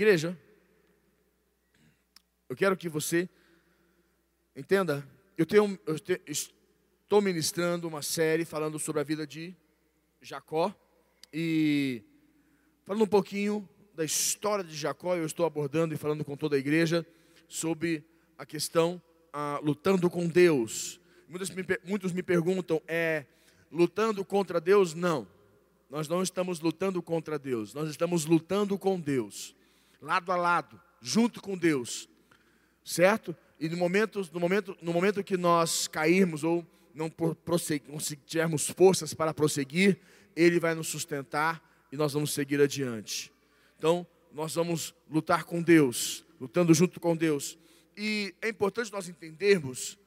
Igreja, eu quero que você entenda, eu, tenho, eu te, estou ministrando uma série falando sobre a vida de Jacó e falando um pouquinho da história de Jacó, eu estou abordando e falando com toda a igreja sobre a questão ah, lutando com Deus. Muitos me, muitos me perguntam, é lutando contra Deus? Não. Nós não estamos lutando contra Deus, nós estamos lutando com Deus, lado a lado, junto com Deus, certo? E no momento, no momento, no momento que nós cairmos ou não, tivermos forças para prosseguir, Ele vai nos sustentar e nós vamos seguir adiante. Então, nós vamos lutar com Deus, lutando junto com Deus. E é importante nós entendermos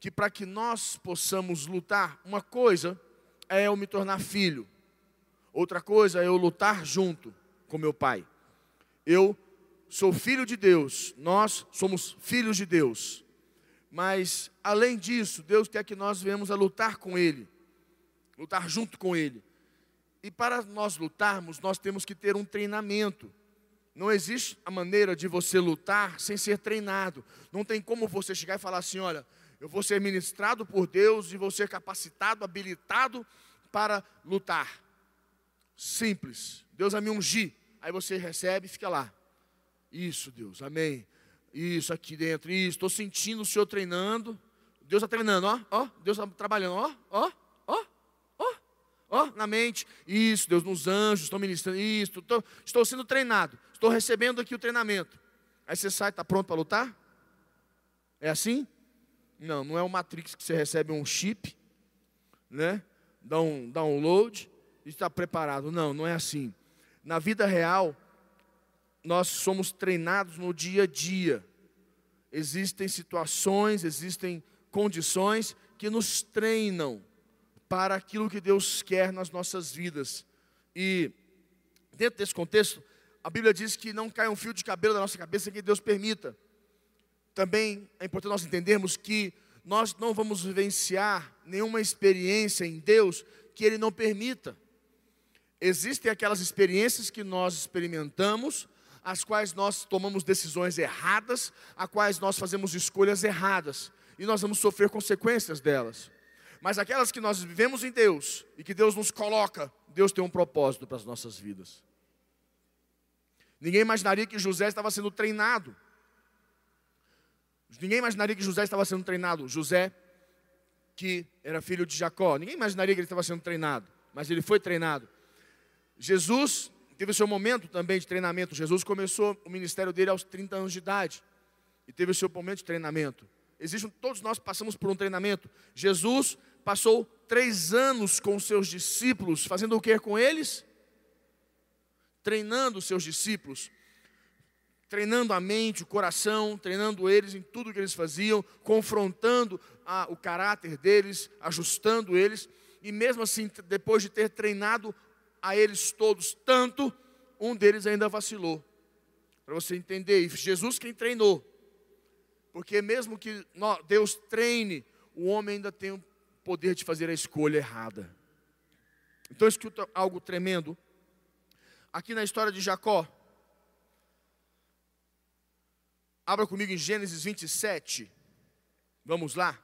que para que nós possamos lutar, uma coisa é eu me tornar filho, outra coisa é eu lutar junto com meu pai. Eu sou filho de Deus, nós somos filhos de Deus. Mas, além disso, Deus quer que nós venhamos a lutar com Ele, lutar junto com Ele. E para nós lutarmos, nós temos que ter um treinamento. Não existe a maneira de você lutar sem ser treinado. Não tem como você chegar e falar assim: olha, eu vou ser ministrado por Deus e vou ser capacitado, habilitado para lutar. Simples. Deus vai me ungir. Aí você recebe e fica lá. Isso, Deus, amém. Isso aqui dentro, isso. Estou sentindo o Senhor treinando. Deus está treinando, ó, ó. Deus está trabalhando, ó, ó, ó, ó, ó, na mente. Isso, Deus, nos anjos, estou ministrando. Isso, estou, estou sendo treinado. Estou recebendo aqui o treinamento. Aí você sai, está pronto para lutar? É assim? Não, não é o Matrix que você recebe um chip, né? Dá um download e está preparado. Não, não é assim. Na vida real, nós somos treinados no dia a dia. Existem situações, existem condições que nos treinam para aquilo que Deus quer nas nossas vidas. E dentro desse contexto, a Bíblia diz que não cai um fio de cabelo da nossa cabeça que Deus permita. Também é importante nós entendermos que nós não vamos vivenciar nenhuma experiência em Deus que Ele não permita. Existem aquelas experiências que nós experimentamos, as quais nós tomamos decisões erradas, as quais nós fazemos escolhas erradas, e nós vamos sofrer consequências delas. Mas aquelas que nós vivemos em Deus e que Deus nos coloca, Deus tem um propósito para as nossas vidas. Ninguém imaginaria que José estava sendo treinado. Ninguém imaginaria que José estava sendo treinado. José, que era filho de Jacó, ninguém imaginaria que ele estava sendo treinado, mas ele foi treinado. Jesus teve o seu momento também de treinamento. Jesus começou o ministério dele aos 30 anos de idade e teve o seu momento de treinamento. Existe, todos nós passamos por um treinamento. Jesus passou três anos com seus discípulos, fazendo o que com eles? Treinando seus discípulos, treinando a mente, o coração, treinando eles em tudo que eles faziam, confrontando a, o caráter deles, ajustando eles, e mesmo assim, depois de ter treinado a eles todos tanto, um deles ainda vacilou. Para você entender, e Jesus quem treinou. Porque mesmo que Deus treine, o homem ainda tem o poder de fazer a escolha errada. Então escuta algo tremendo. Aqui na história de Jacó. Abra comigo em Gênesis 27. Vamos lá.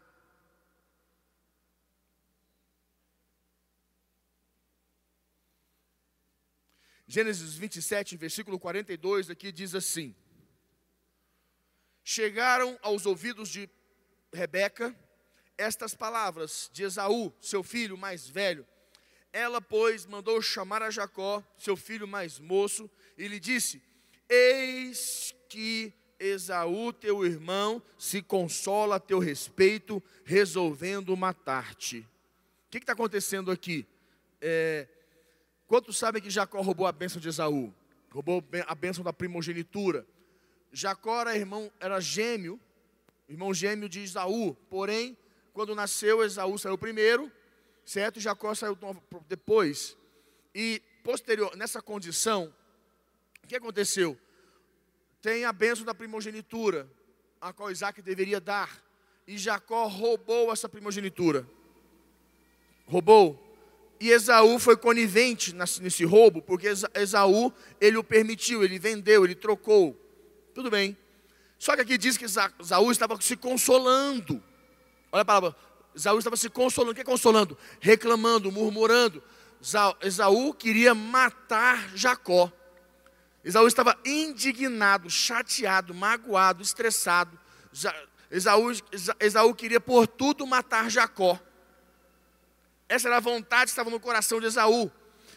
Gênesis 27, versículo 42, aqui diz assim: Chegaram aos ouvidos de Rebeca estas palavras de Esaú, seu filho mais velho. Ela, pois, mandou chamar a Jacó, seu filho mais moço, e lhe disse: Eis que Esaú, teu irmão, se consola a teu respeito, resolvendo matar-te. O que está acontecendo aqui? É, Quantos sabem que Jacó roubou a bênção de Esaú? Roubou a bênção da primogenitura. Jacó era irmão, era gêmeo, irmão gêmeo de Esaú. Porém, quando nasceu, Esaú saiu primeiro, certo? Jacó saiu depois. E posterior, nessa condição, o que aconteceu? Tem a bênção da primogenitura, a qual Isaac deveria dar. E Jacó roubou essa primogenitura. Roubou E Esaú foi conivente nesse roubo, porque Esaú, ele o permitiu, ele vendeu, ele trocou. Tudo bem. Só que aqui diz que Esaú estava se consolando. Olha a palavra. Esaú estava se consolando. O que é consolando? Reclamando, murmurando. Esaú queria matar Jacó. Esaú estava indignado, chateado, magoado, estressado. Esaú, queria por tudo matar Jacó. Essa era a vontade que estava no coração de Esaú.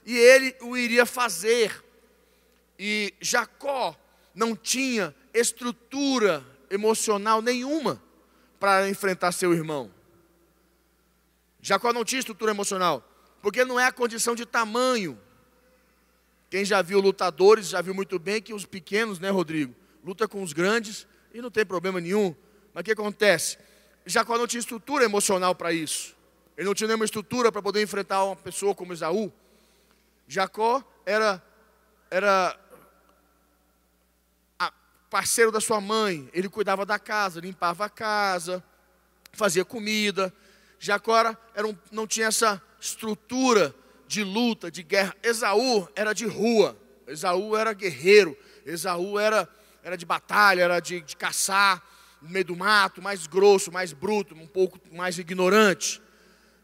E ele o iria fazer. E Jacó não tinha estrutura emocional nenhuma para enfrentar seu irmão. Jacó não tinha estrutura emocional, porque não é a condição de tamanho. Quem já viu lutadores já viu muito bem que os pequenos, né, Rodrigo, luta com os grandes e não tem problema nenhum. Mas o que acontece? Jacó não tinha estrutura emocional para isso. Ele não tinha nenhuma estrutura para poder enfrentar uma pessoa como Esaú. Jacó era, era parceiro da sua mãe. Ele cuidava da casa, limpava a casa, fazia comida. Jacó era um, não tinha essa estrutura de luta, de guerra. Esaú era de rua. Esaú era guerreiro. Esaú era, era de batalha, era de, de caçar no meio do mato, mais grosso, mais bruto, um pouco mais ignorante.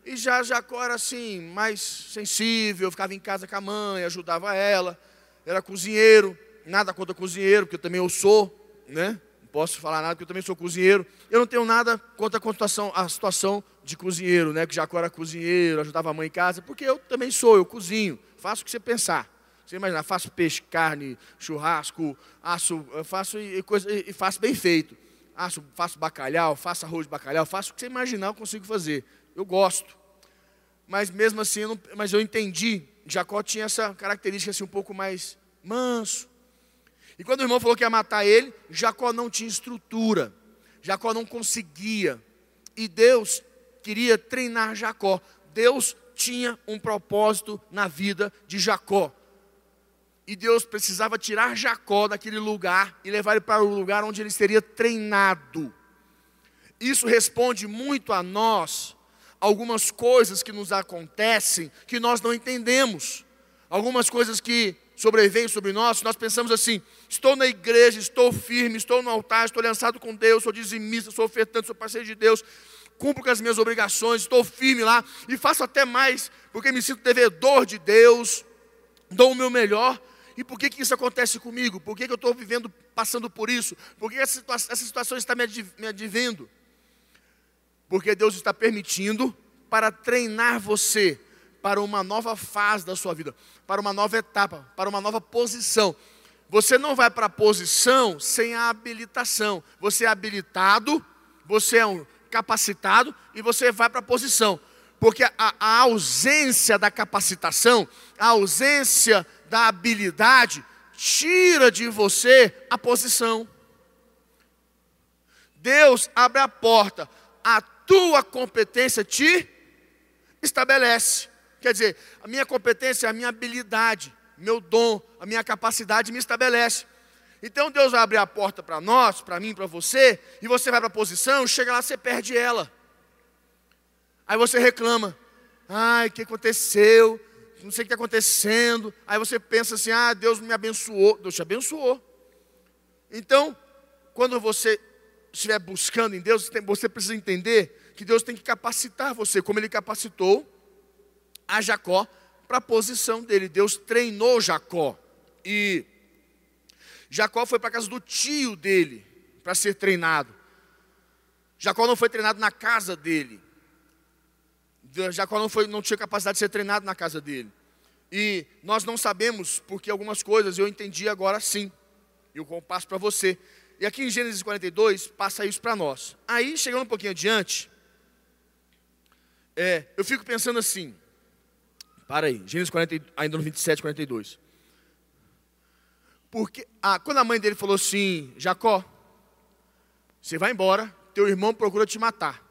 E já Jacó era assim, mais sensível, ficava em casa com a mãe, ajudava ela, era cozinheiro, nada contra cozinheiro, porque eu também eu sou, né? Não posso falar nada, porque eu também sou cozinheiro. Eu não tenho nada contra a situação, a situação de cozinheiro, né? Que Jacó era cozinheiro, ajudava a mãe em casa, porque eu também sou, eu cozinho, faço o que você pensar. Você imagina, faço peixe, carne, churrasco, aço, faço e, coisa, e faço bem feito. Aço, faço bacalhau, faço arroz de bacalhau, faço o que você imaginar, eu consigo fazer eu gosto. Mas mesmo assim, eu não, mas eu entendi, Jacó tinha essa característica assim um pouco mais manso. E quando o irmão falou que ia matar ele, Jacó não tinha estrutura. Jacó não conseguia. E Deus queria treinar Jacó. Deus tinha um propósito na vida de Jacó. E Deus precisava tirar Jacó daquele lugar e levar ele para o lugar onde ele seria treinado. Isso responde muito a nós algumas coisas que nos acontecem que nós não entendemos. Algumas coisas que sobrevêm sobre nós, nós pensamos assim: estou na igreja, estou firme, estou no altar, estou lançado com Deus, sou dizimista, sou ofertante, sou parceiro de Deus, cumpro com as minhas obrigações, estou firme lá e faço até mais, porque me sinto devedor de Deus, dou o meu melhor. E por que, que isso acontece comigo? Por que, que eu estou vivendo, passando por isso? Por que essa situação, essa situação está me advindo? Porque Deus está permitindo para treinar você para uma nova fase da sua vida, para uma nova etapa, para uma nova posição. Você não vai para a posição sem a habilitação. Você é habilitado, você é um capacitado e você vai para a posição. Porque a, a ausência da capacitação, a ausência da habilidade, tira de você a posição. Deus abre a porta a tua competência te estabelece. Quer dizer, a minha competência, a minha habilidade, meu dom, a minha capacidade me estabelece. Então Deus vai abrir a porta para nós, para mim, para você, e você vai para a posição, chega lá, você perde ela. Aí você reclama: ai, o que aconteceu? Não sei o que está acontecendo. Aí você pensa assim: ah, Deus me abençoou. Deus te abençoou. Então, quando você estiver buscando em Deus, você precisa entender que Deus tem que capacitar você, como Ele capacitou a Jacó para a posição dele. Deus treinou Jacó. E Jacó foi para a casa do tio dele para ser treinado. Jacó não foi treinado na casa dele. Jacó não, foi, não tinha capacidade de ser treinado na casa dele. E nós não sabemos, porque algumas coisas eu entendi agora sim. E eu passo para você. E aqui em Gênesis 42, passa isso para nós. Aí, chegando um pouquinho adiante, é, eu fico pensando assim. Para aí, Gênesis 40, ainda no 27, 42. Porque ah, quando a mãe dele falou assim: Jacó, você vai embora, teu irmão procura te matar.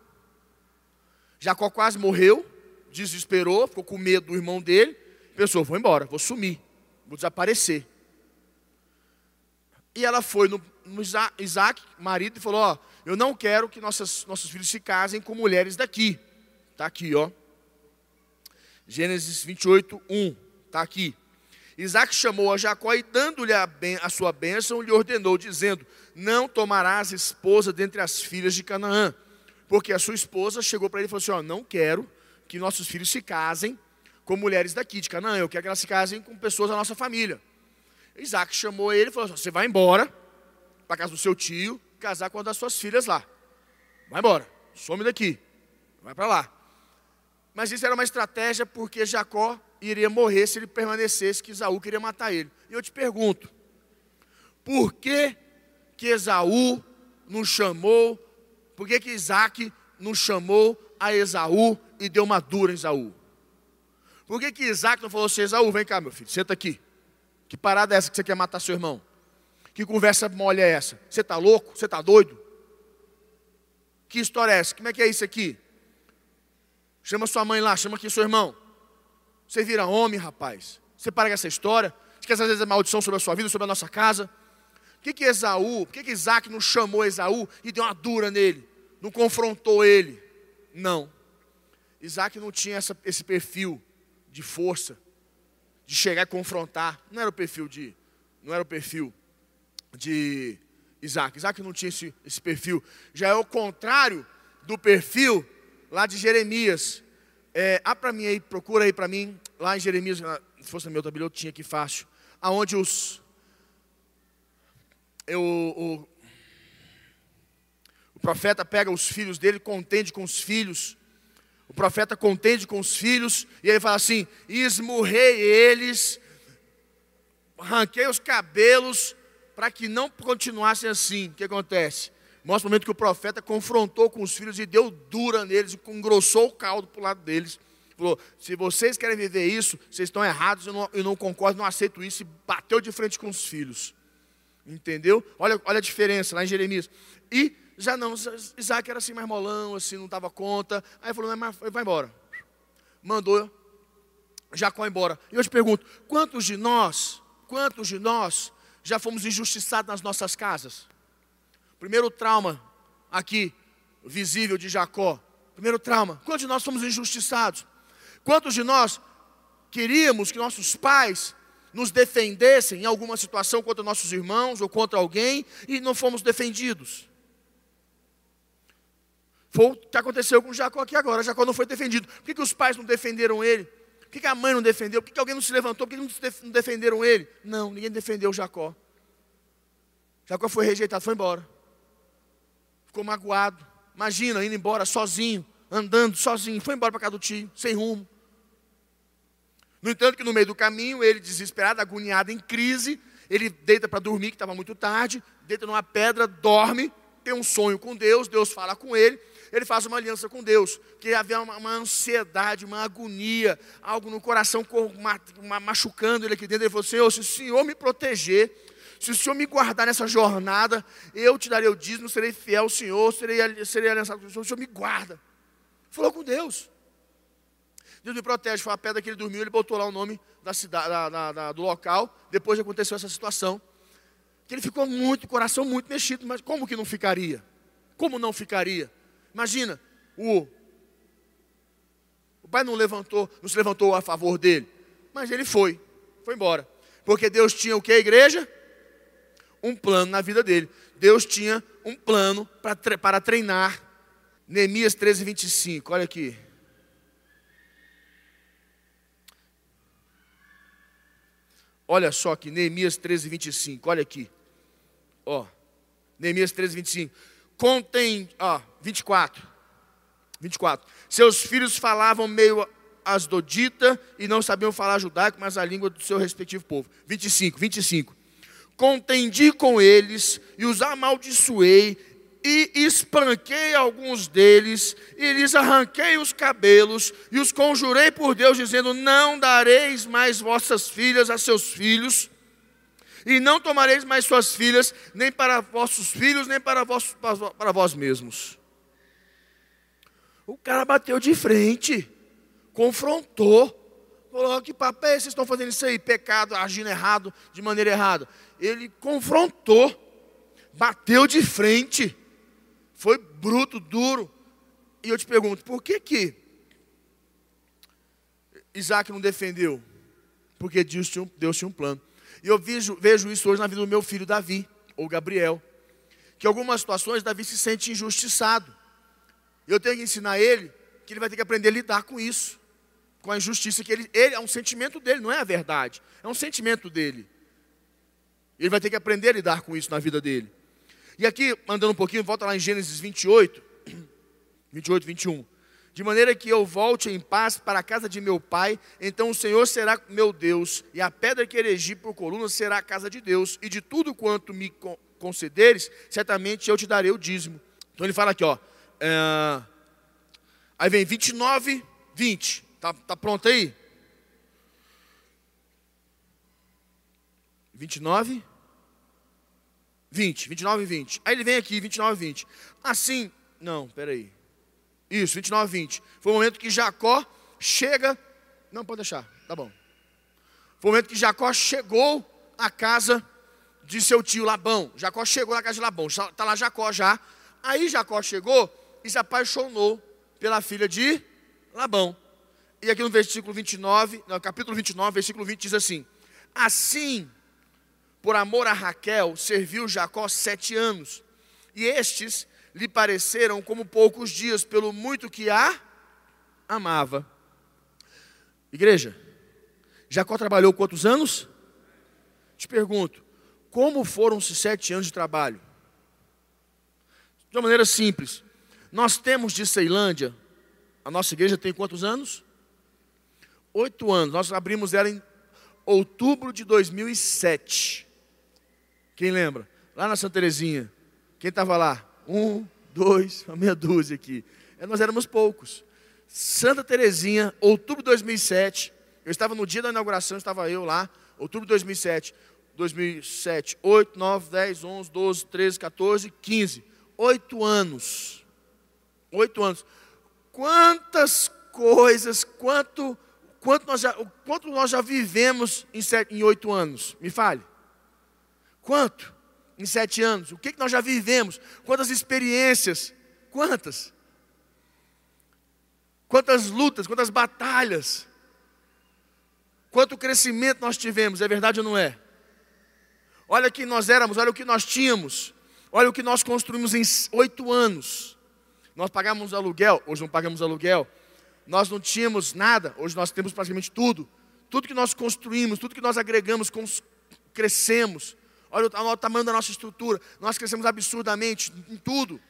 Jacó quase morreu, desesperou, ficou com medo do irmão dele, pensou: vou embora, vou sumir, vou desaparecer. E ela foi no Isaac, marido, e falou: Ó, eu não quero que nossas, nossos filhos se casem com mulheres daqui. Está aqui, ó. Gênesis 28, 1. Está aqui. Isaac chamou a Jacó e, dando-lhe a, a, sua bênção, lhe ordenou, dizendo: Não tomarás esposa dentre as filhas de Canaã. Porque a sua esposa chegou para ele e falou assim: ó, Não quero que nossos filhos se casem com mulheres daqui de Canaã. Eu quero que elas se casem com pessoas da nossa família. Isaac chamou ele e falou: Você vai embora para casa do seu tio, casar com uma das suas filhas lá. Vai embora, some daqui, vai para lá. Mas isso era uma estratégia porque Jacó iria morrer se ele permanecesse, que Esaú queria matar ele. E eu te pergunto, por que que Esaú não chamou, por que que Isaac não chamou a Esaú e deu uma dura em Esaú? Por que que Isaac não falou assim, Esaú, vem cá meu filho, senta aqui. Que parada é essa que você quer matar seu irmão? Que conversa mole é essa? Você está louco? Você está doido? Que história é essa? Como é que é isso aqui? Chama sua mãe lá, chama aqui seu irmão. Você vira homem, rapaz. Você para com essa história. Quer às vezes é maldição sobre a sua vida, sobre a nossa casa. Por que, que Esaú, por que, que Isaac não chamou Esaú e deu uma dura nele? Não confrontou ele? Não. Isaac não tinha essa, esse perfil de força, de chegar e confrontar. Não era o perfil de, não era o perfil de Isaac. Isaac não tinha esse, esse perfil. Já é o contrário do perfil lá de Jeremias. É, ah, para mim aí, procura aí para mim, lá em Jeremias, se fosse meu tabelião, tinha aqui fácil. Aonde os. Eu, o, o profeta pega os filhos dele, contende com os filhos. O profeta contende com os filhos, e ele fala assim: esmurrei eles, arranquei os cabelos, para que não continuassem assim. O que acontece? Mostra o momento que o profeta confrontou com os filhos e deu dura neles, e engrossou o caldo para o lado deles. Falou: se vocês querem viver isso, vocês estão errados, eu não, eu não concordo, não aceito isso, e bateu de frente com os filhos. Entendeu? Olha, olha a diferença lá em Jeremias. E já não, Isaac era assim mais molão, assim, não dava conta. Aí falou, mas vai embora. Mandou Jacó embora. E eu te pergunto, quantos de nós, quantos de nós já fomos injustiçados nas nossas casas? Primeiro trauma aqui, visível de Jacó. Primeiro trauma. Quantos de nós fomos injustiçados? Quantos de nós queríamos que nossos pais nos defendessem em alguma situação contra nossos irmãos ou contra alguém e não fomos defendidos? Foi o que aconteceu com Jacó aqui agora. Jacó não foi defendido. Por que, que os pais não defenderam ele? Por que, a mãe não defendeu? Por que, que alguém não se levantou? Por que não defenderam ele? Não, ninguém defendeu Jacó. Jacó foi rejeitado, foi embora ficou magoado. Imagina, indo embora sozinho, andando sozinho, foi embora para casa do tio, sem rumo. No entanto, que no meio do caminho, ele desesperado, agoniado, em crise, ele deita para dormir, que estava muito tarde, deita numa pedra, dorme, tem um sonho com Deus, Deus fala com ele, ele faz uma aliança com Deus, que havia uma, uma ansiedade, uma agonia, algo no coração machucando ele aqui dentro. Ele falou: Senhor, se o Senhor me proteger, se o Senhor me guardar nessa jornada, eu te darei o dízimo, serei fiel ao Senhor, serei, serei aliançado com o Senhor, o Senhor me guarda. Falou com Deus. Deus me protege. Foi a pedra que ele dormiu, ele botou lá o nome da cidade, da, da, da, do local, depois de aconteceu essa situação. Que ele ficou muito, coração muito mexido, mas como que não ficaria? Como não ficaria? Imagina, o, o pai não levantou, não se levantou a favor dele, mas ele foi, foi embora. Porque Deus tinha o que, igreja? um plano na vida dele. Deus tinha um plano para treinar. Neemias 13, 25, olha aqui. Olha só aqui, Neemias 13, 25, olha aqui. Ó, Neemias 13, 25. Contém, ó, 24. 24. Seus filhos falavam meio asdodita e não sabiam falar judaico, mas a língua do seu respectivo povo. 25, 25 contendi com eles e os amaldiçoei e espanquei alguns deles e lhes arranquei os cabelos e os conjurei por Deus dizendo: Não dareis mais vossas filhas a seus filhos e não tomareis mais suas filhas nem para vossos filhos nem para vós, para vós mesmos. O cara bateu de frente, confrontou. Falou, que papo é? Vocês estão fazendo isso aí, pecado, agindo errado, de maneira errada. Ele confrontou, bateu de frente, foi bruto, duro. E eu te pergunto, por que que Isaac não defendeu? Porque Deus tinha, Deus tinha um plano. E eu vejo, vejo isso hoje na vida do meu filho Davi, ou Gabriel. Que algumas situações Davi se sente injustiçado. Eu tenho que ensinar ele que ele vai ter que aprender a lidar com isso. Com a injustiça que ele, ele é um sentimento dele, não é a verdade. É um sentimento dele. Ele vai ter que aprender a lidar com isso na vida dele. E aqui, andando um pouquinho, volta lá em Gênesis 28, 28, 21. De maneira que eu volte em paz para a casa de meu pai, então o Senhor será meu Deus, e a pedra que erigi por coluna será a casa de Deus, e de tudo quanto me concederes, certamente eu te darei o dízimo. Então ele fala aqui, ó. É, aí vem 29, 20. Tá, tá pronto aí? 29, 20, 29 e 20. Aí ele vem aqui, 29 e 20. Assim, não, peraí. Isso, 29 e 20. Foi o momento que Jacó chega. Não, pode deixar, tá bom. Foi o momento que Jacó chegou à casa de seu tio Labão. Jacó chegou na casa de Labão. Está lá Jacó já. Aí Jacó chegou e se apaixonou pela filha de Labão. E aqui no versículo 29, no capítulo 29, versículo 20 diz assim: Assim, por amor a Raquel, serviu Jacó sete anos. E estes lhe pareceram como poucos dias, pelo muito que a amava. Igreja, Jacó trabalhou quantos anos? Te pergunto, como foram esses sete anos de trabalho? De uma maneira simples, nós temos de Ceilândia, a nossa igreja tem quantos anos? Oito anos, nós abrimos ela em outubro de 2007. Quem lembra? Lá na Santa Terezinha. Quem estava lá? Um, dois, uma meia dúzia aqui. É, nós éramos poucos. Santa Terezinha, outubro de 2007. Eu estava no dia da inauguração, estava eu lá. Outubro de 2007. 2007, 8, 9, 10, 11, 12, 13, 14, 15. Oito anos. Oito anos. Quantas coisas, quanto, quanto, nós já, quanto nós já vivemos em, oito anos? Me fale. Quanto? Em sete anos? O que, que nós já vivemos? Quantas experiências? Quantas? Quantas lutas, quantas batalhas? Quanto crescimento nós tivemos, é verdade ou não é? Olha quem nós éramos, olha o que nós tínhamos, olha o que nós construímos em oito anos. Nós pagamos aluguel, hoje não pagamos aluguel. Nós não tínhamos nada, hoje nós temos praticamente tudo. Tudo que nós construímos, tudo que nós agregamos, crescemos. Olha o tamanho da nossa estrutura. Nós crescemos absurdamente em tudo.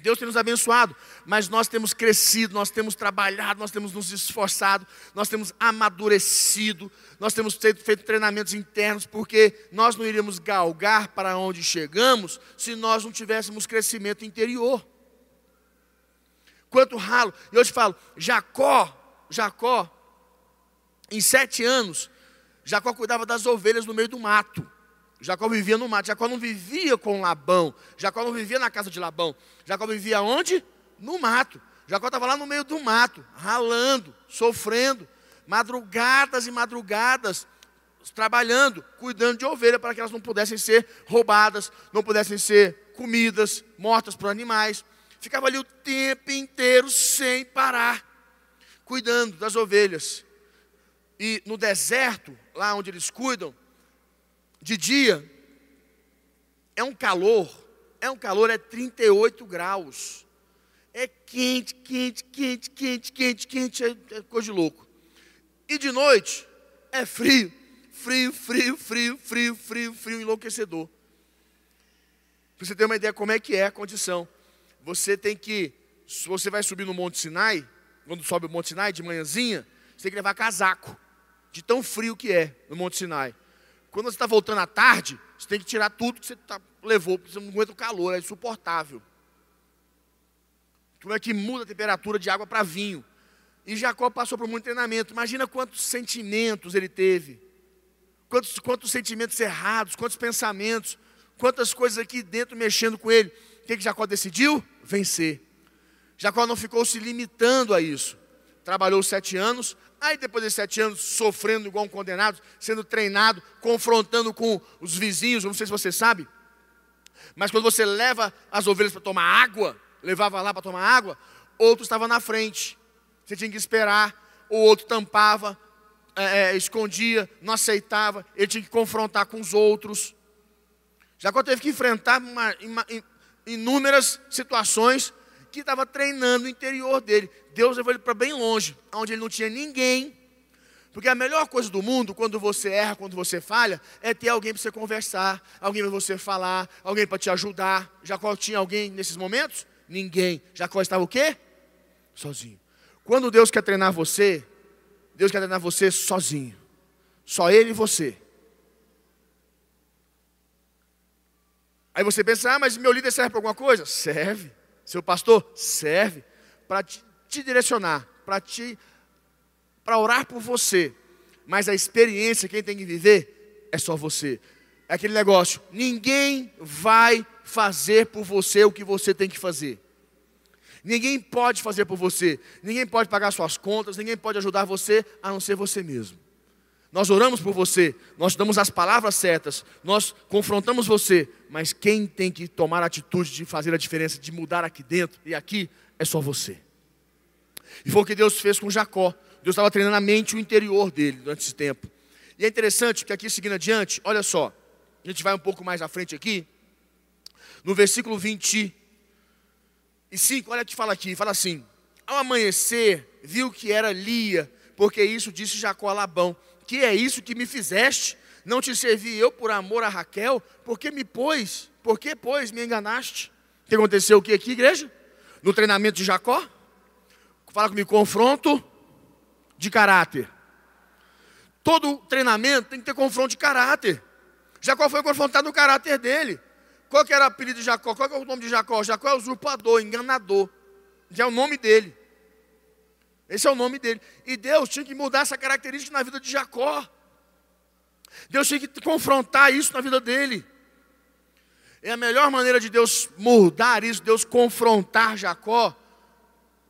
Deus tem nos abençoado, mas nós temos crescido, nós temos trabalhado, nós temos nos esforçado, nós temos amadurecido, nós temos feito, feito treinamentos internos, porque nós não iríamos galgar para onde chegamos se nós não tivéssemos crescimento interior. Quanto ralo, eu te falo, Jacó, Jacó, em sete anos, Jacó cuidava das ovelhas no meio do mato. Jacó vivia no mato. Jacó não vivia com Labão. Jacó não vivia na casa de Labão. Jacó vivia onde? No mato. Jacó estava lá no meio do mato, ralando, sofrendo, madrugadas e madrugadas, trabalhando, cuidando de ovelha para que elas não pudessem ser roubadas, não pudessem ser comidas, mortas por animais. Ficava ali o tempo inteiro sem parar, cuidando das ovelhas. E no deserto, lá onde eles cuidam, de dia, é um calor, é um calor, é 38 graus. É quente, quente, quente, quente, quente, quente, é, é coisa de louco. E de noite, é frio, frio, frio, frio, frio, frio, frio, enlouquecedor. Para você ter uma ideia como é que é a condição. Você tem que, se você vai subir no Monte Sinai, quando sobe o Monte Sinai de manhãzinha, você tem que levar casaco, de tão frio que é no Monte Sinai. Quando você está voltando à tarde, você tem que tirar tudo que você tá, levou, porque você não aguenta o calor, é insuportável. Como é que muda a temperatura de água para vinho? E Jacó passou por muito treinamento. Imagina quantos sentimentos ele teve. Quantos, quantos sentimentos errados, quantos pensamentos, quantas coisas aqui dentro mexendo com ele. O que, que Jacó decidiu? Vencer. Jacó não ficou se limitando a isso. Trabalhou sete anos, Aí depois de sete anos, sofrendo igual um condenado, sendo treinado, confrontando com os vizinhos, não sei se você sabe, mas quando você leva as ovelhas para tomar água, levava lá para tomar água, outro estava na frente. Você tinha que esperar o outro tampava, é, é, escondia, não aceitava, ele tinha que confrontar com os outros. Jacó teve que enfrentar uma, uma, inúmeras situações que estava treinando o interior dele. Deus levou ele para bem longe, onde ele não tinha ninguém. Porque a melhor coisa do mundo, quando você erra, quando você falha, é ter alguém para você conversar, alguém para você falar, alguém para te ajudar. Jacó tinha alguém nesses momentos? Ninguém. Jacó estava o quê? Sozinho. Quando Deus quer treinar você, Deus quer treinar você sozinho. Só Ele e você. Aí você pensa, ah, mas meu líder serve para alguma coisa? Serve. Seu pastor? Serve. Para te, te direcionar, para te para orar por você. Mas a experiência, quem tem que viver, é só você. É aquele negócio, ninguém vai fazer por você o que você tem que fazer. Ninguém pode fazer por você, ninguém pode pagar suas contas, ninguém pode ajudar você a não ser você mesmo. Nós oramos por você, nós damos as palavras certas, nós confrontamos você, mas quem tem que tomar a atitude de fazer a diferença, de mudar aqui dentro e aqui, é só você. E foi o que Deus fez com Jacó. Deus estava treinando a mente e o interior dele durante esse tempo. E é interessante que aqui seguindo adiante, olha só, a gente vai um pouco mais à frente aqui, no versículo 25, olha o que fala aqui, fala assim: Ao amanhecer, viu que era Lia, porque isso disse Jacó a Labão: Que é isso que me fizeste? Não te servi eu por amor a Raquel? Porque me pôs? Por que, pois, me enganaste? O que aconteceu o que aqui, igreja? No treinamento de Jacó? Fala comigo, confronto de caráter. Todo treinamento tem que ter confronto de caráter. Jacó foi confrontado no caráter dele. Qual que era o apelido de Jacó? Qual que é o nome de Jacó? Jacó é usurpador, enganador. Já é o nome dele. Esse é o nome dele. E Deus tinha que mudar essa característica na vida de Jacó. Deus tinha que confrontar isso na vida dele. E a melhor maneira de Deus mudar isso, Deus confrontar Jacó,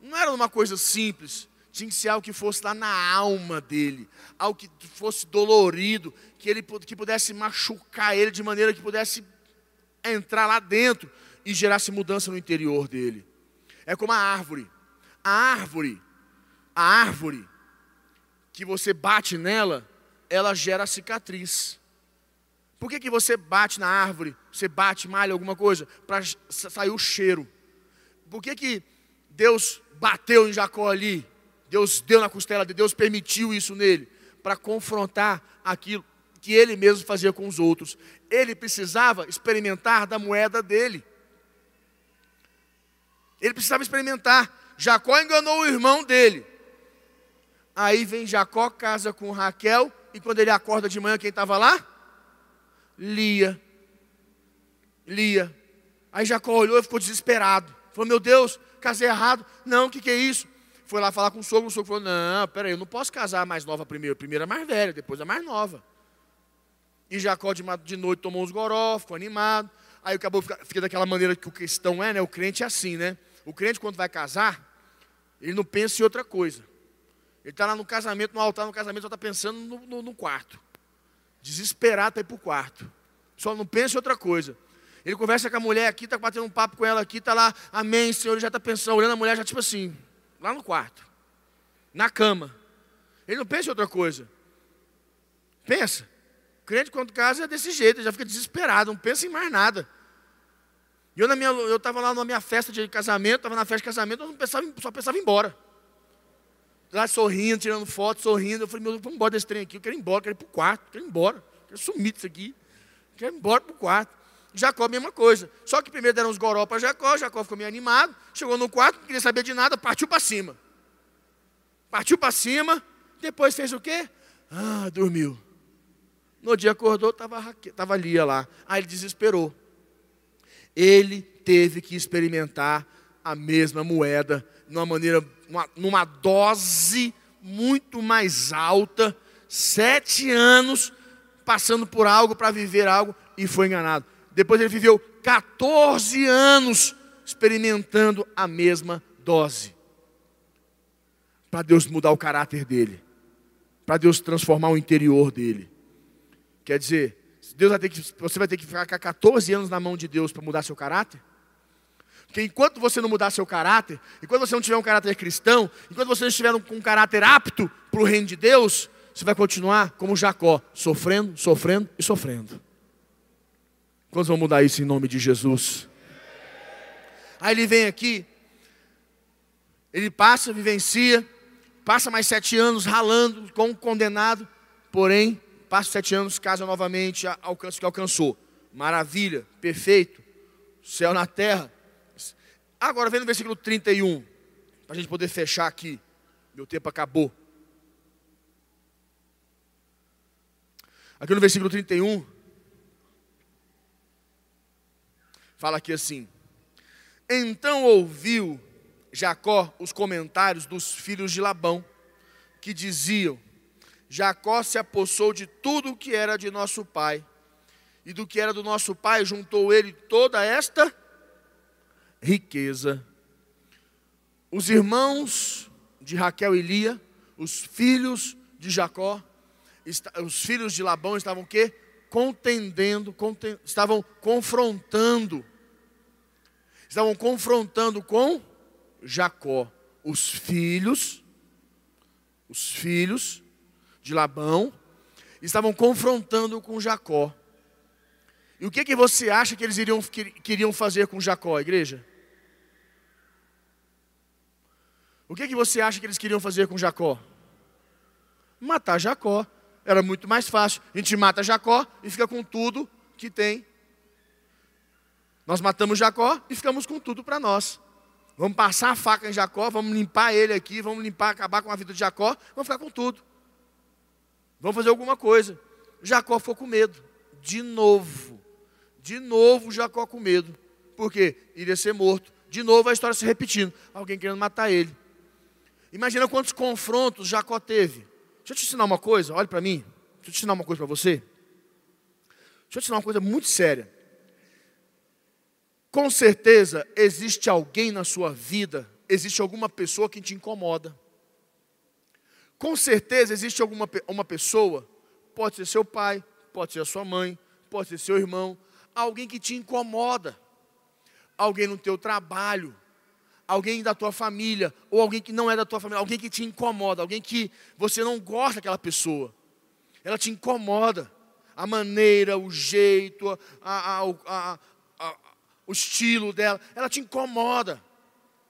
não era uma coisa simples. Tinha que ser algo que fosse lá na alma dele, algo que fosse dolorido, que ele que pudesse machucar ele de maneira que pudesse entrar lá dentro e gerasse mudança no interior dele. É como a árvore. A árvore, a árvore que você bate nela, ela gera cicatriz. Por que, que você bate na árvore? Você bate, malha alguma coisa? Para sair o cheiro. Por que, que Deus bateu em Jacó ali? Deus deu na costela de Deus, permitiu isso nele, para confrontar aquilo que ele mesmo fazia com os outros. Ele precisava experimentar da moeda dele. Ele precisava experimentar. Jacó enganou o irmão dele. Aí vem Jacó, casa com Raquel, e quando ele acorda de manhã, quem estava lá? Lia. Lia. Aí Jacó olhou e ficou desesperado. Falou: Meu Deus, casei errado. Não, o que, que é isso? foi lá falar com o sogro, o sogro falou: Não, peraí, eu não posso casar a mais nova primeiro. Primeiro é mais velha, depois é mais nova. E Jacó de, de noite tomou uns goró, ficou animado. Aí acabou, fica daquela maneira que o cristão é, né? O crente é assim, né? O crente, quando vai casar, ele não pensa em outra coisa. Ele está lá no casamento, no altar, no casamento, só está pensando no, no, no, quarto. Desesperado para ir para o quarto. Só não pensa em outra coisa. Ele conversa com a mulher aqui, está batendo um papo com ela aqui, está lá, amém, Senhor, ele já está pensando, olhando a mulher, já tipo assim, lá no quarto, na cama. Ele não pensa em outra coisa. Pensa. Crente quando casa é desse jeito, ele já fica desesperado, não pensa em mais nada. E eu estava lá na minha festa de casamento, estava na festa de casamento, eu pensava, só pensava em ir embora. Lá sorrindo, tirando foto, sorrindo. Eu falei, meu Deus, vamos embora desse trem aqui, eu quero ir embora, quero ir para o quarto, quero ir embora, quero sumir disso aqui, quero ir embora para o quarto. Jacó, mesma coisa. Só que primeiro deram uns goró para Jacó, Jacó ficou meio animado, chegou no quarto, não queria saber de nada, partiu para cima. Partiu para cima, depois fez o quê? Ah, dormiu. No dia acordou, estava tava Lia lá. Aí ele desesperou. Ele teve que experimentar a mesma moeda, numa maneira, numa, numa dose muito mais alta, sete anos passando por algo para viver algo e foi enganado. Depois ele viveu 14 anos experimentando a mesma dose. Para Deus mudar o caráter dele. Para Deus transformar o interior dele. Quer dizer, Deus vai ter que, você vai ter que ficar 14 anos na mão de Deus para mudar seu caráter? Porque enquanto você não mudar seu caráter, enquanto você não tiver um caráter cristão, enquanto você não estiver com um caráter apto para o reino de Deus, você vai continuar como Jacó, sofrendo, sofrendo e sofrendo. Quantos vão mudar isso em nome de Jesus? Aí ele vem aqui, ele passa, vivencia, passa mais sete anos ralando como condenado, porém, passa sete anos, casa novamente, alcança o que alcançou. Maravilha, perfeito, céu na terra. Agora vem no versículo 31, para a gente poder fechar aqui. Meu tempo acabou. Aqui no versículo 31, fala aqui assim: Então ouviu Jacó os comentários dos filhos de Labão, que diziam: Jacó se apossou de tudo o que era de nosso pai, e do que era do nosso pai juntou ele toda esta riqueza. Os irmãos de Raquel e Lia, os filhos de Jacó, os filhos de Labão estavam o quê? Contendendo, estavam confrontando. Estavam confrontando com Jacó, os filhos, os filhos de Labão, estavam confrontando com Jacó. E o que, que você acha que eles iriam, queriam fazer com Jacó, igreja? O que, que você acha que eles queriam fazer com Jacó? Matar Jacó. Era muito mais fácil. A gente mata Jacó e fica com tudo que tem. Nós matamos Jacó e ficamos com tudo para nós. Vamos passar a faca em Jacó, vamos limpar ele aqui, vamos limpar, acabar com a vida de Jacó, vamos ficar com tudo. Vamos fazer alguma coisa. Jacó ficou com medo. De novo. De novo Jacó com medo. Por quê? Iria ser morto. De novo a história se repetindo. Alguém querendo matar ele. Imagina quantos confrontos Jacó teve. Deixa eu te ensinar uma coisa, olhe para mim. Deixa eu te ensinar uma coisa para você. Deixa eu te ensinar uma coisa muito séria. Com certeza existe alguém na sua vida, existe alguma pessoa que te incomoda. Com certeza existe alguma uma pessoa, pode ser seu pai, pode ser a sua mãe, pode ser seu irmão, alguém que te incomoda. Alguém no teu trabalho, alguém da tua família, ou alguém que não é da tua família, alguém que te incomoda, alguém que você não gosta daquela pessoa. Ela te incomoda. A maneira, o jeito, a, a, a, o estilo dela, ela te incomoda.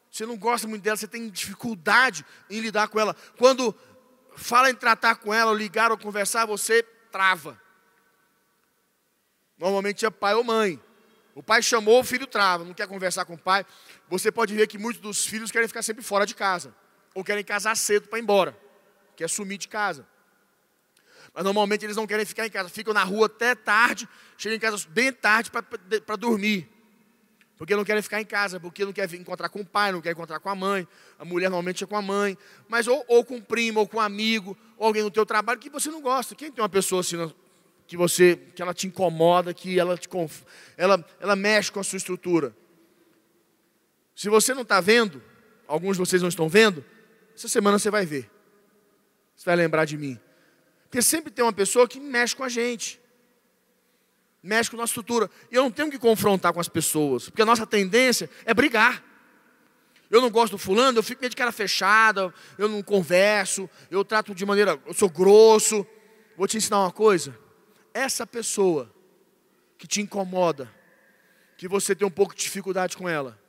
Você não gosta muito dela, você tem dificuldade em lidar com ela. Quando fala em tratar com ela, ou ligar ou conversar, você trava. Normalmente é pai ou mãe. O pai chamou, o filho trava, não quer conversar com o pai. Você pode ver que muitos dos filhos querem ficar sempre fora de casa, ou querem casar cedo para ir embora, quer sumir de casa. Mas normalmente eles não querem ficar em casa, ficam na rua até tarde, chegam em casa bem tarde para dormir. Porque não querem ficar em casa, porque não quer encontrar com o pai, não quer encontrar com a mãe. A mulher normalmente é com a mãe, mas ou, ou com um primo, ou com um amigo, ou alguém no teu trabalho que você não gosta. Quem tem uma pessoa assim que você que ela te incomoda, que ela te ela, ela mexe com a sua estrutura. Se você não está vendo, alguns de vocês não estão vendo, essa semana você vai ver. Você vai lembrar de mim. Porque sempre tem uma pessoa que mexe com a gente. Mexe com a nossa estrutura. E eu não tenho que confrontar com as pessoas, porque a nossa tendência é brigar. Eu não gosto do fulano, eu fico meio de cara fechada, eu não converso, eu trato de maneira, eu sou grosso. Vou te ensinar uma coisa essa pessoa que te incomoda, que você tem um pouco de dificuldade com ela,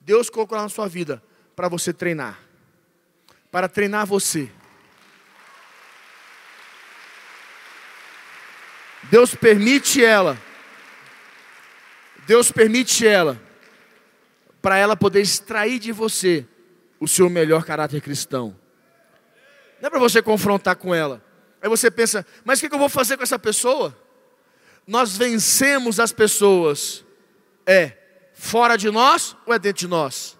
Deus colocou ela na sua vida para você treinar, para treinar você. Deus permite ela, Deus permite ela, para ela poder extrair de você o seu melhor caráter cristão. Não é para você confrontar com ela, Aí você pensa, mas o que eu vou fazer com essa pessoa? Nós vencemos as pessoas, é fora de nós ou é dentro de nós?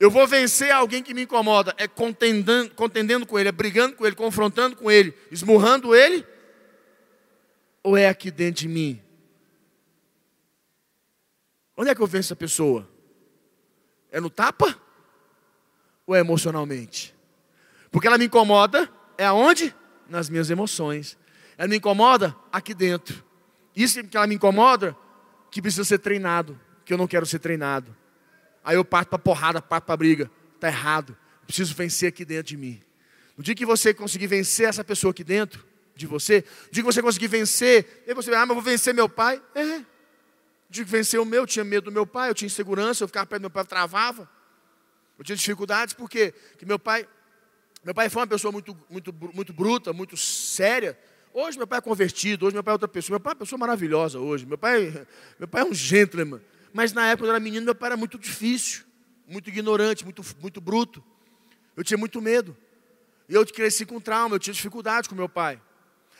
Eu vou vencer alguém que me incomoda, é contendendo, contendendo com ele, é brigando com ele, confrontando com ele, esmurrando ele? Ou é aqui dentro de mim? Onde é que eu venço essa pessoa? É no tapa? Ou é emocionalmente? Porque ela me incomoda, é aonde? Nas minhas emoções. Ela me incomoda aqui dentro. Isso que ela me incomoda, que precisa ser treinado, que eu não quero ser treinado. Aí eu parto para porrada, parto para briga. Está errado. Preciso vencer aqui dentro de mim. No dia que você conseguir vencer essa pessoa aqui dentro de você, no dia que você conseguir vencer, aí você vai, ah, mas vou vencer meu pai. É. No dia que vencer o meu, eu tinha medo do meu pai, eu tinha insegurança, eu ficava perto do meu pai, eu travava. Eu tinha dificuldades porque que meu pai, meu pai foi uma pessoa muito, muito, muito bruta, muito séria. Hoje meu pai é convertido, hoje meu pai é outra pessoa. Meu pai é uma pessoa maravilhosa hoje. Meu pai, meu pai é um gentleman. Mas na época, eu era menino, meu pai era muito difícil, muito ignorante, muito, muito bruto. Eu tinha muito medo. E eu cresci com trauma, eu tinha dificuldade com meu pai.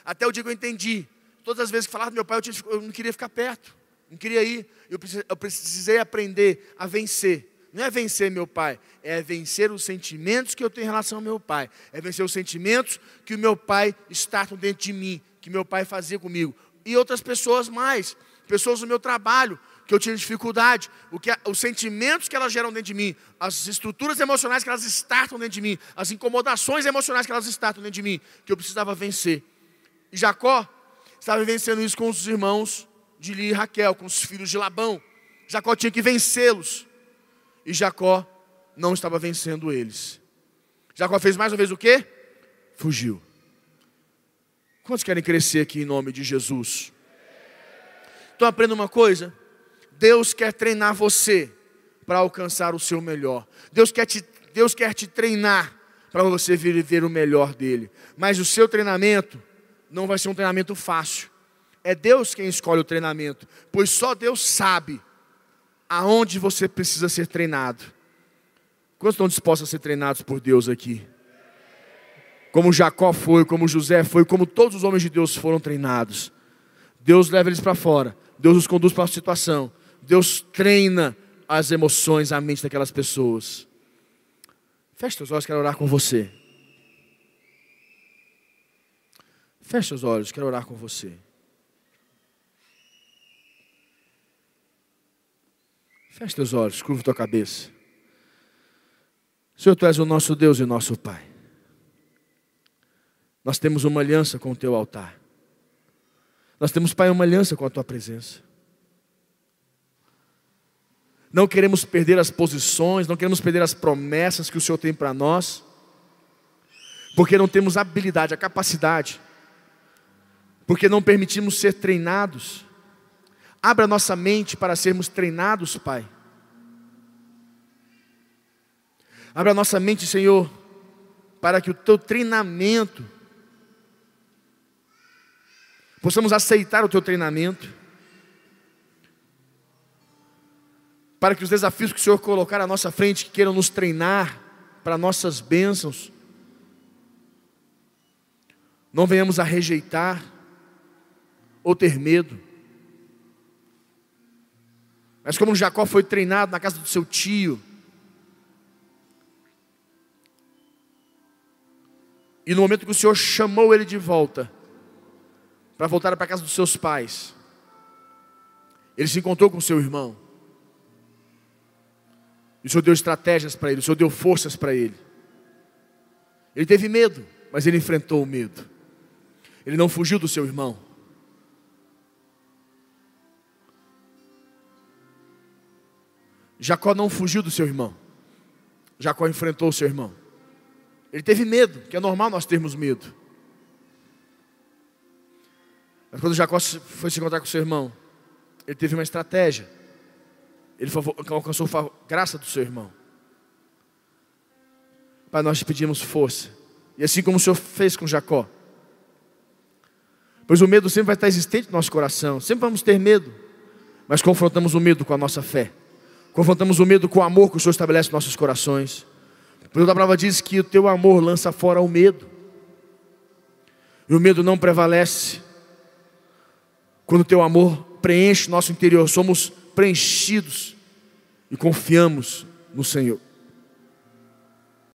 Até o dia que eu entendi. Todas as vezes que falava do meu pai, eu, tinha, eu não queria ficar perto. Não queria ir. Eu precisei aprender a vencer. Não é vencer meu pai, é vencer os sentimentos que eu tenho em relação ao meu pai. É vencer os sentimentos que o meu pai está dentro de mim, que meu pai fazia comigo. E outras pessoas mais, pessoas do meu trabalho, que eu tinha dificuldade, o que, os sentimentos que elas geram dentro de mim, as estruturas emocionais que elas estartam dentro de mim, as incomodações emocionais que elas estartam dentro de mim, que eu precisava vencer. E Jacó estava vencendo isso com os irmãos de Lia e Raquel, com os filhos de Labão. Jacó tinha que vencê-los. E Jacó não estava vencendo eles. Jacó fez mais uma vez o quê? Fugiu. Quantos querem crescer aqui em nome de Jesus? Então aprenda uma coisa. Deus quer treinar você para alcançar o seu melhor. Deus quer te, Deus quer te treinar para você viver o melhor dele. Mas o seu treinamento não vai ser um treinamento fácil. É Deus quem escolhe o treinamento, pois só Deus sabe aonde você precisa ser treinado. Quantos estão dispostos a ser treinados por Deus aqui? Como Jacó foi, como José foi, como todos os homens de Deus foram treinados. Deus leva eles para fora, Deus os conduz para a situação, Deus treina as emoções, a mente daquelas pessoas. Feche seus olhos, quero orar com você. Feche seus olhos, quero orar com você. Feche teus olhos, curva tua cabeça. Senhor, Tu és o nosso Deus e nosso Pai. Nós temos uma aliança com o Teu altar. Nós temos, Pai, uma aliança com a Tua presença. Não queremos perder as posições, não queremos perder as promessas que o Senhor tem para nós, porque não temos a habilidade, a capacidade, porque não permitimos ser treinados. Abra nossa mente para sermos treinados, Pai. Abra nossa mente, Senhor, para que o teu treinamento, possamos aceitar o teu treinamento para que os desafios que o Senhor colocar à nossa frente, que queiram nos treinar para nossas bênçãos, não venhamos a rejeitar ou ter medo. Mas como Jacó foi treinado na casa do seu tio, e no momento que o Senhor chamou ele de volta, para voltar para a casa dos seus pais, ele se encontrou com seu irmão. E o Senhor deu estratégias para ele, o Senhor deu forças para ele. Ele teve medo, mas ele enfrentou o medo. Ele não fugiu do seu irmão. Jacó não fugiu do seu irmão. Jacó enfrentou o seu irmão. Ele teve medo, que é normal nós termos medo. Mas quando Jacó foi se encontrar com seu irmão, ele teve uma estratégia. Ele alcançou a graça do seu irmão. Pai, nós te pedimos força. E assim como o Senhor fez com Jacó. Pois o medo sempre vai estar existente no nosso coração. Sempre vamos ter medo. Mas confrontamos o medo com a nossa fé. Confrontamos o medo com o amor que o Senhor estabelece nos nossos corações. Porque a palavra diz que o teu amor lança fora o medo. E o medo não prevalece. Quando o teu amor preenche nosso interior, somos preenchidos e confiamos no Senhor.